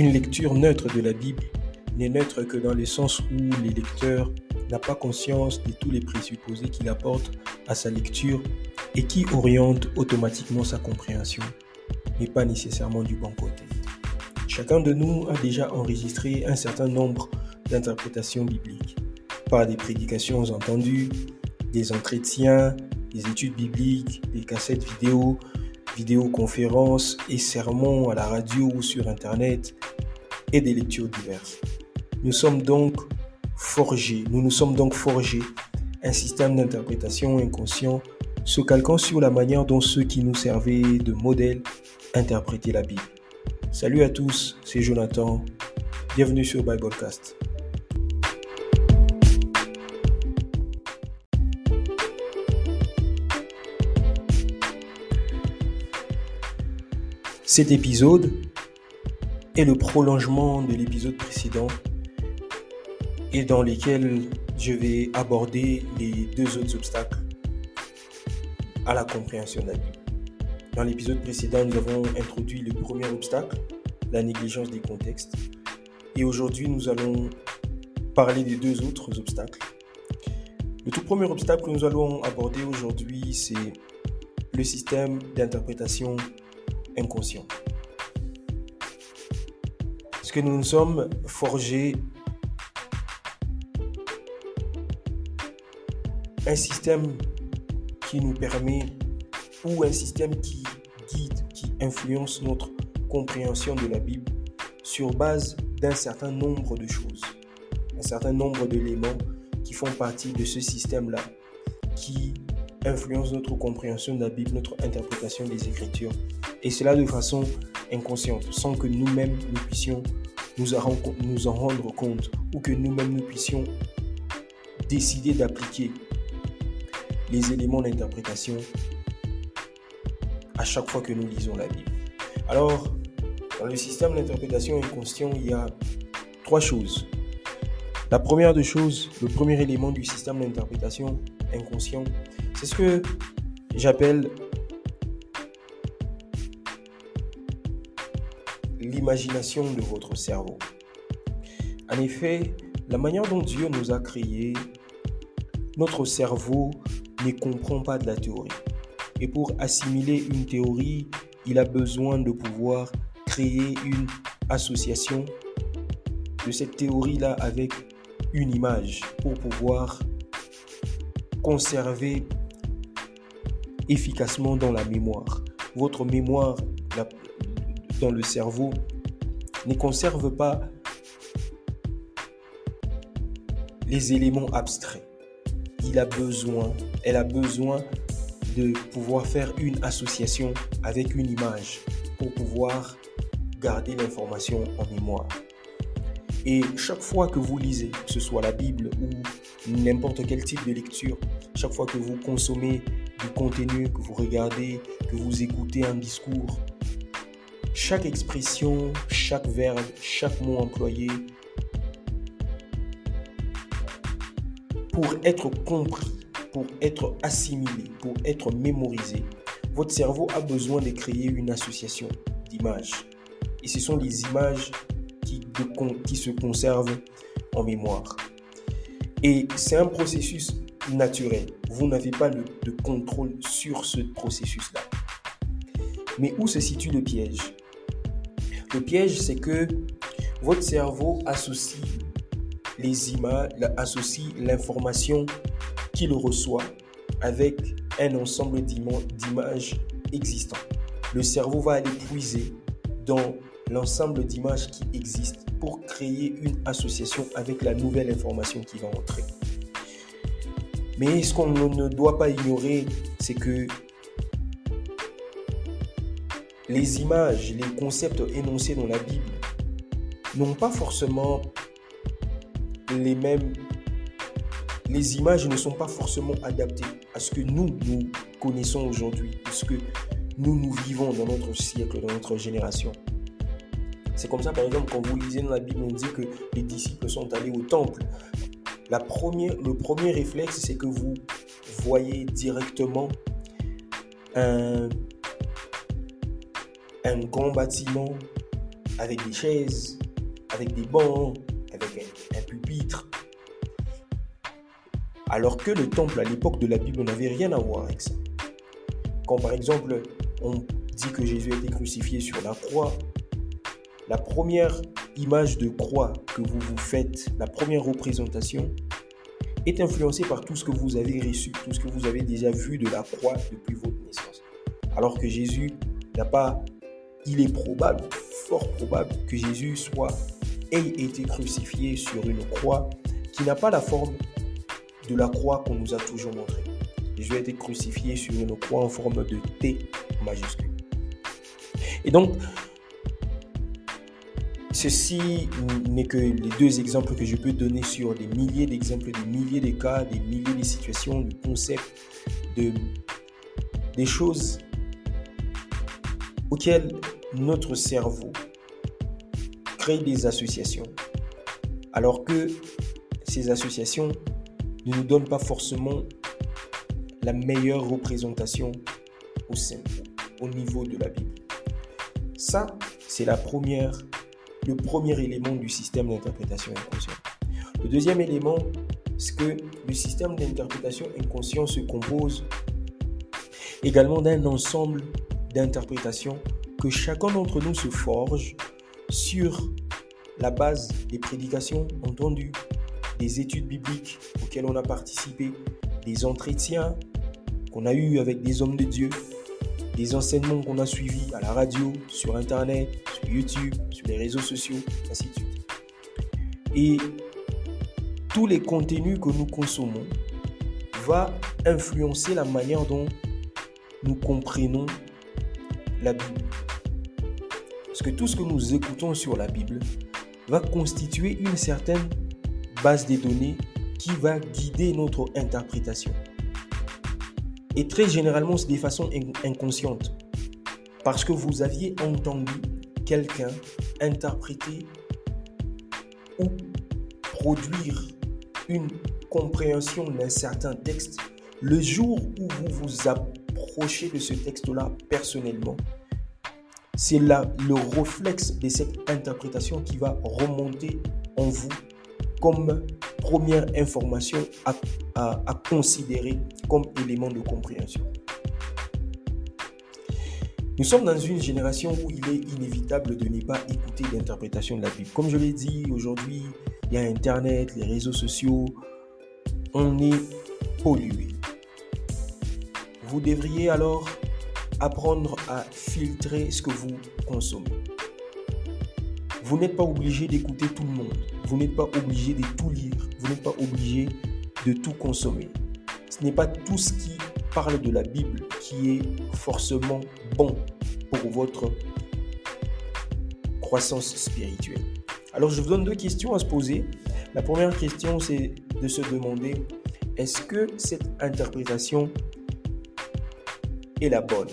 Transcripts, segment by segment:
Une lecture neutre de la Bible n'est neutre que dans le sens où le lecteur n'a pas conscience de tous les présupposés qu'il apporte à sa lecture et qui oriente automatiquement sa compréhension, mais pas nécessairement du bon côté. Chacun de nous a déjà enregistré un certain nombre d'interprétations bibliques par des prédications entendues, des entretiens, des études bibliques, des cassettes vidéo, vidéoconférences et sermons à la radio ou sur Internet et des lectures diverses. Nous sommes donc forgés, nous nous sommes donc forgés un système d'interprétation inconscient se calquant sur la manière dont ceux qui nous servaient de modèle interprétaient la Bible. Salut à tous, c'est Jonathan. Bienvenue sur Biblecast. Cet épisode est le prolongement de l'épisode précédent et dans lequel je vais aborder les deux autres obstacles à la compréhension de la Bible. Dans l'épisode précédent, nous avons introduit le premier obstacle, la négligence des contextes. Et aujourd'hui, nous allons parler des deux autres obstacles. Le tout premier obstacle que nous allons aborder aujourd'hui, c'est le système d'interprétation inconscient. Est-ce que nous nous sommes forgés un système qui nous permet ou un système qui guide, qui influence notre compréhension de la Bible sur base d'un certain nombre de choses, un certain nombre d'éléments qui font partie de ce système-là, qui influence notre compréhension de la Bible, notre interprétation des Écritures, et cela de façon inconsciente, sans que nous-mêmes nous puissions nous en, rendre compte, ou que nous-mêmes nous puissions décider d'appliquer les éléments d'interprétation à chaque fois que nous lisons la Bible. Alors, dans le système d'interprétation inconscient, il y a trois choses. La première des choses, le premier élément du système d'interprétation inconscient, c'est ce que j'appelle l'imagination de votre cerveau. En effet, la manière dont Dieu nous a créés, notre cerveau ne comprend pas de la théorie. Et pour assimiler une théorie, il a besoin de pouvoir créer une association de cette théorie-là avec une image pour pouvoir conserver efficacement dans la mémoire. Votre mémoire dans le cerveau ne conserve pas les éléments abstraits. Il a besoin, elle a besoin de pouvoir faire une association avec une image pour pouvoir garder l'information en mémoire. Et chaque fois que vous lisez, que ce soit la Bible ou n'importe quel type de lecture, chaque fois que vous consommez du contenu, que vous regardez, que vous écoutez un discours, chaque expression, chaque verbe, chaque mot employé, pour être compris, pour être assimilé, pour être mémorisé, votre cerveau a besoin de créer une association d'images. Et ce sont les images qui, qui se conservent en mémoire. Et c'est un processus naturel. Vous n'avez pas de contrôle sur ce processus-là. Mais où se situe le piège? Le piège, c'est que votre cerveau associe les images, associe l'information qu'il reçoit avec un ensemble d'images existantes. Le cerveau va aller puiser dans l'ensemble d'images qui existent pour créer une association avec la nouvelle information qui va entrer. Mais ce qu'on ne doit pas ignorer, c'est que les images, les concepts énoncés dans la Bible n'ont pas forcément les mêmes... Les images ne sont pas forcément adaptées à ce que nous, nous connaissons aujourd'hui, à ce que nous, nous vivons dans notre siècle, dans notre génération. C'est comme ça, par exemple, quand vous lisez dans la Bible, on dit que les disciples sont allés au temple. Le premier réflexe, c'est que vous voyez directement un, un grand bâtiment avec des chaises, avec des bancs, avec un, pupitre. Alors que le temple à l'époque de la Bible n'avait rien à voir avec ça. Quand par exemple on dit que Jésus a été crucifié sur la croix, la première image de croix que vous vous faites, la première représentation, est influencée par tout ce que vous avez reçu, tout ce que vous avez déjà vu de la croix depuis votre naissance. Alors que Jésus n'a pas, il est probable, fort probable que Jésus soit ait été crucifié sur une croix qui n'a pas la forme de la croix qu'on nous a toujours montrée. Jésus a été crucifié sur une croix en forme de T majuscule. Et donc, Ceci n'est que les deux exemples que je peux donner sur des milliers d'exemples, des milliers de cas, des milliers de situations, de concepts, de, des choses auxquelles notre cerveau crée des associations, alors que ces associations ne nous donnent pas forcément la meilleure représentation au sein, au niveau de la Bible. Ça, c'est la première le premier élément du système d'interprétation inconscient. Le deuxième élément, c'est que le système d'interprétation inconscient se compose également d'un ensemble d'interprétations que chacun d'entre nous se forge sur la base des prédications entendues, des études bibliques auxquelles on a participé, des entretiens qu'on a eus avec des hommes de Dieu, des enseignements qu'on a suivis à la radio, sur Internet, sur YouTube, sur les réseaux sociaux, ainsi de suite. Et tous les contenus que nous consommons va influencer la manière dont nous comprenons la Bible. Parce que tout ce que nous écoutons sur la Bible va constituer une certaine base de données qui va guider notre interprétation. Et très généralement, c'est de façon inconsciente. Parce que vous aviez entendu quelqu'un interpréter ou produire une compréhension d'un certain texte le jour où vous vous approchez de ce texte-là personnellement. C'est là le réflexe de cette interprétation qui va remonter en vous comme première information à, considérer comme élément de compréhension. Nous sommes dans une génération où il est inévitable de ne pas écouter l'interprétation de la Bible. Comme je l'ai dit, aujourd'hui, il y a Internet, les réseaux sociaux, on est pollué. Vous devriez alors apprendre à filtrer ce que vous consommez. Vous n'êtes pas obligé d'écouter tout le monde. Vous n'êtes pas obligé de tout lire. Vous n'êtes pas obligé de tout consommer. Ce n'est pas tout ce qui parle de la Bible qui est forcément bon pour votre croissance spirituelle. Alors je vous donne deux questions à se poser. La première question, c'est de se demander, est-ce que cette interprétation est la bonne?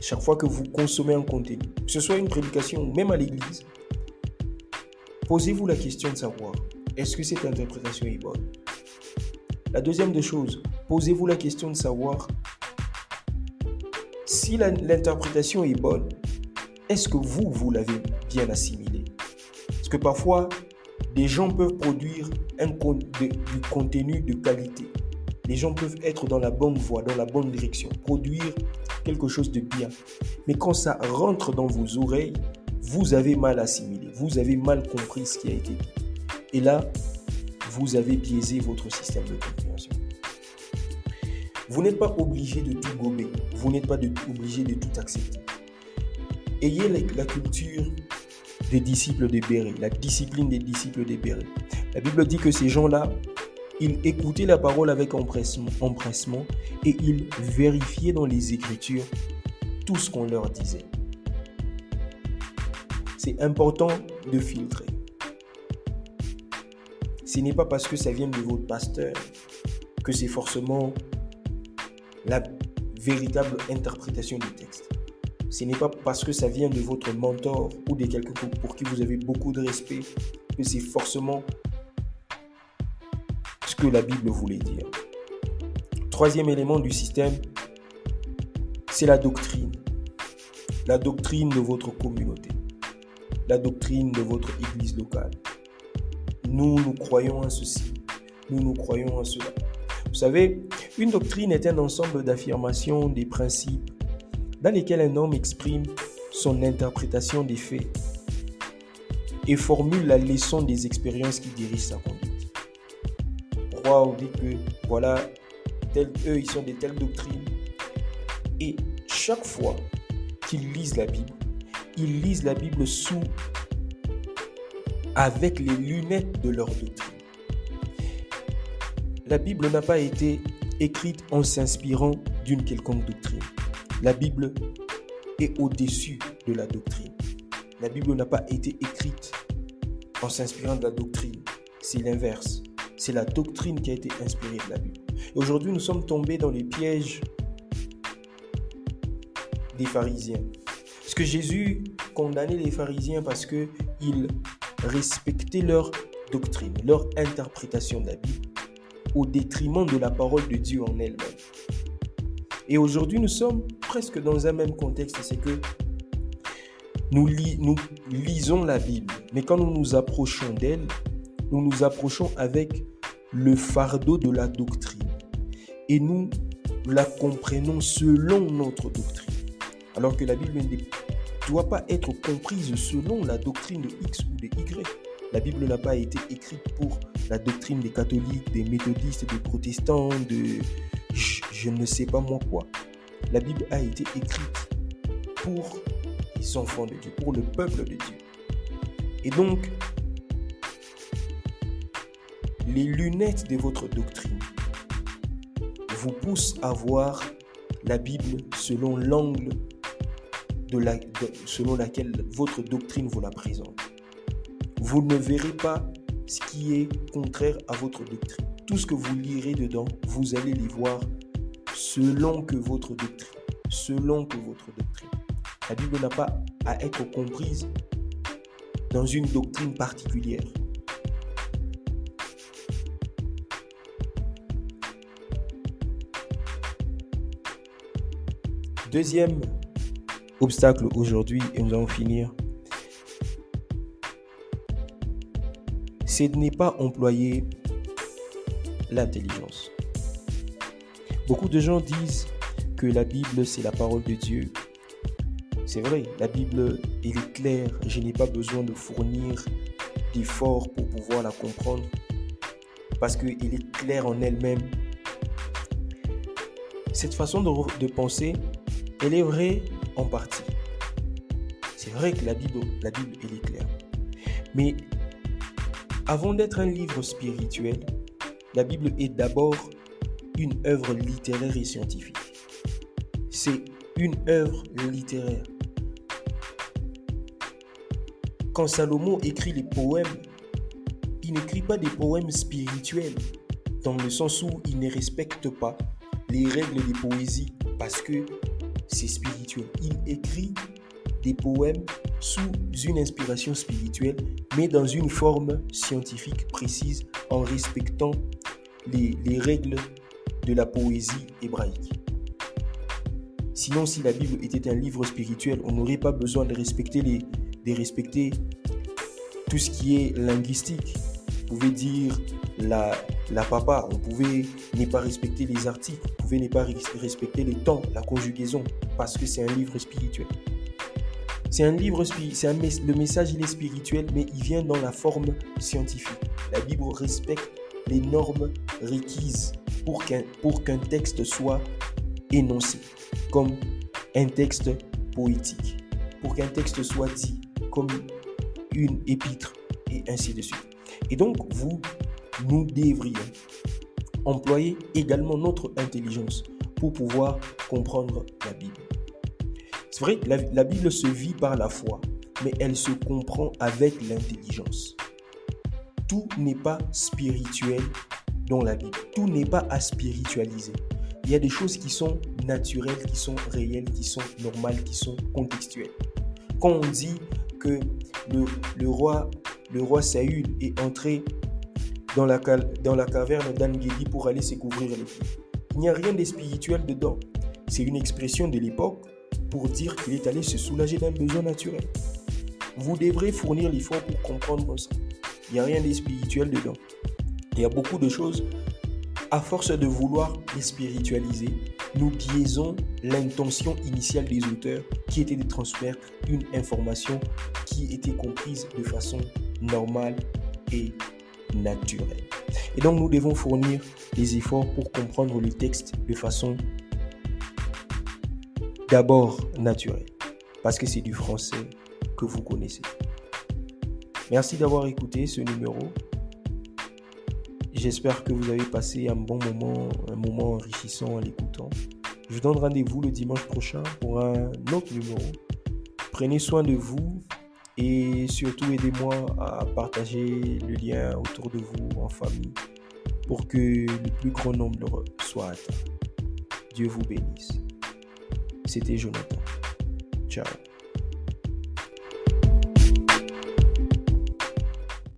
Chaque fois que vous consommez un contenu, que ce soit une prédication ou même à l'église, posez-vous la question de savoir, est-ce que cette interprétation est bonne? La deuxième des choses, posez-vous la question de savoir si l'interprétation est bonne, est-ce que vous, vous l'avez bien assimilée? Parce que parfois, des gens peuvent produire un, du contenu de qualité. Les gens peuvent être dans la bonne voie, dans la bonne direction, produire quelque chose de bien. Mais quand ça rentre dans vos oreilles, vous avez mal assimilé, vous avez mal compris ce qui a été dit. Et là, vous avez biaisé votre système de compréhension. Vous n'êtes pas obligé de tout gober, vous n'êtes pas obligé de tout accepter. Ayez la, culture des disciples de Béret, la discipline des disciples de Béret. La Bible dit que ces gens-là, ils écoutaient la parole avec empressement, et ils vérifiaient dans les Écritures tout ce qu'on leur disait. C'est important de filtrer. Ce n'est pas parce que ça vient de votre pasteur que c'est forcément la véritable interprétation du texte. Ce n'est pas parce que ça vient de votre mentor ou de quelqu'un pour qui vous avez beaucoup de respect que c'est forcément la Bible voulait dire. Troisième élément du système, c'est la doctrine. La doctrine de votre communauté. la doctrine de votre église locale. Nous, nous croyons en ceci. Nous, nous croyons en cela. Vous savez, une doctrine est un ensemble d'affirmations, des principes, dans lesquels un homme exprime son interprétation des faits et formule la leçon des expériences qui dirigent sa conduite. Que, voilà, eux, ils sont de telles doctrines. Et chaque fois qu'ils lisent la Bible, ils lisent la Bible sous avec les lunettes de leur doctrine. La Bible n'a pas été écrite en s'inspirant d'une quelconque doctrine. La Bible est au-dessus de la doctrine. La Bible n'a pas été écrite en s'inspirant de la doctrine. C'est l'inverse. C'est la doctrine qui a été inspirée de la Bible. Aujourd'hui, nous sommes tombés dans les pièges des pharisiens. Parce que Jésus condamnait les pharisiens parce qu'ils respectaient leur doctrine, leur interprétation de la Bible, au détriment de la parole de Dieu en elle-même. Et aujourd'hui, nous sommes presque dans un même contexte, c'est que nous, nous lisons la Bible, mais quand nous nous approchons d'elle, nous nous approchons avec le fardeau de la doctrine et nous la comprenons selon notre doctrine. Alors que la Bible ne doit pas être comprise selon la doctrine de X ou de Y. La Bible n'a pas été écrite pour la doctrine des catholiques, des méthodistes, des protestants, de je, ne sais pas moi quoi. La Bible a été écrite pour les enfants de Dieu, pour le peuple de Dieu. Et donc, les lunettes de votre doctrine vous pousse à voir la Bible selon l'angle selon laquelle votre doctrine vous la présente. Vous ne verrez pas ce qui est contraire à votre doctrine. Tout ce que vous lirez dedans, vous allez les voir selon que votre doctrine, selon que votre doctrine. La Bible n'a pas à être comprise dans une doctrine particulière. Deuxième obstacle aujourd'hui, et nous allons finir, c'est de ne pas employer l'intelligence. Beaucoup de gens disent que la Bible, c'est la parole de Dieu. C'est vrai, la Bible, est claire. Je n'ai pas besoin de fournir d'efforts pour pouvoir la comprendre. Parce qu'elle est claire en elle-même. Cette façon de, de penser elle est vraie en partie. C'est vrai que la Bible, la Bible, elle est claire. Mais avant d'être un livre spirituel, la Bible est d'abord une œuvre littéraire et scientifique. C'est une œuvre littéraire. Quand Salomon écrit les poèmes, il n'écrit pas des poèmes spirituels, dans le sens où il ne respecte pas les règles des poésies, parce que c'est spirituel. Il écrit des poèmes sous une inspiration spirituelle, mais dans une forme scientifique précise, en respectant les, règles de la poésie hébraïque. Sinon, si la Bible était un livre spirituel, on n'aurait pas besoin de respecter, les, de respecter tout ce qui est linguistique. Vous pouvez dire la, la papa, on pouvait ne pas respecter les articles, on pouvait ne pas respecter les temps, la conjugaison, parce que c'est un livre spirituel. C'est un livre, c'est le message il est spirituel, mais il vient dans la forme scientifique. La Bible respecte les normes requises pour qu'un texte soit énoncé, comme un texte poétique, pour qu'un texte soit dit comme une épître, et ainsi de suite. Et donc, vous nous devrions employer également notre intelligence pour pouvoir comprendre la Bible. C'est vrai la, Bible se vit par la foi, mais elle se comprend avec l'intelligence. Tout n'est pas spirituel dans la Bible. Tout n'est pas à spiritualiser. Il y a des choses qui sont naturelles, qui sont réelles, qui sont normales, qui sont contextuelles. Quand on dit que le, le roi, le roi Saül est entré dans la, dans la caverne d'Angeli pour aller se couvrir. Il n'y a rien de spirituel dedans. C'est une expression de l'époque pour dire qu'il est allé se soulager d'un besoin naturel. Vous devrez fournir l'effort pour comprendre ça. Il n'y a rien de spirituel dedans. Il y a beaucoup de choses. À force de vouloir les spiritualiser, nous biaisons l'intention initiale des auteurs qui était de transmettre une information qui était comprise de façon normale et naturelle. Et donc nous devons fournir des efforts pour comprendre le texte de façon d'abord naturelle, parce que c'est du français que vous connaissez. Merci d'avoir écouté ce numéro. J'espère que vous avez passé un bon moment, un moment enrichissant en l'écoutant. Je vous donne rendez-vous le dimanche prochain pour un autre numéro. Prenez soin de vous et surtout aidez-moi à partager le lien autour de vous en famille pour que le plus grand nombre soit atteint. Dieu vous bénisse. C'était Jonathan.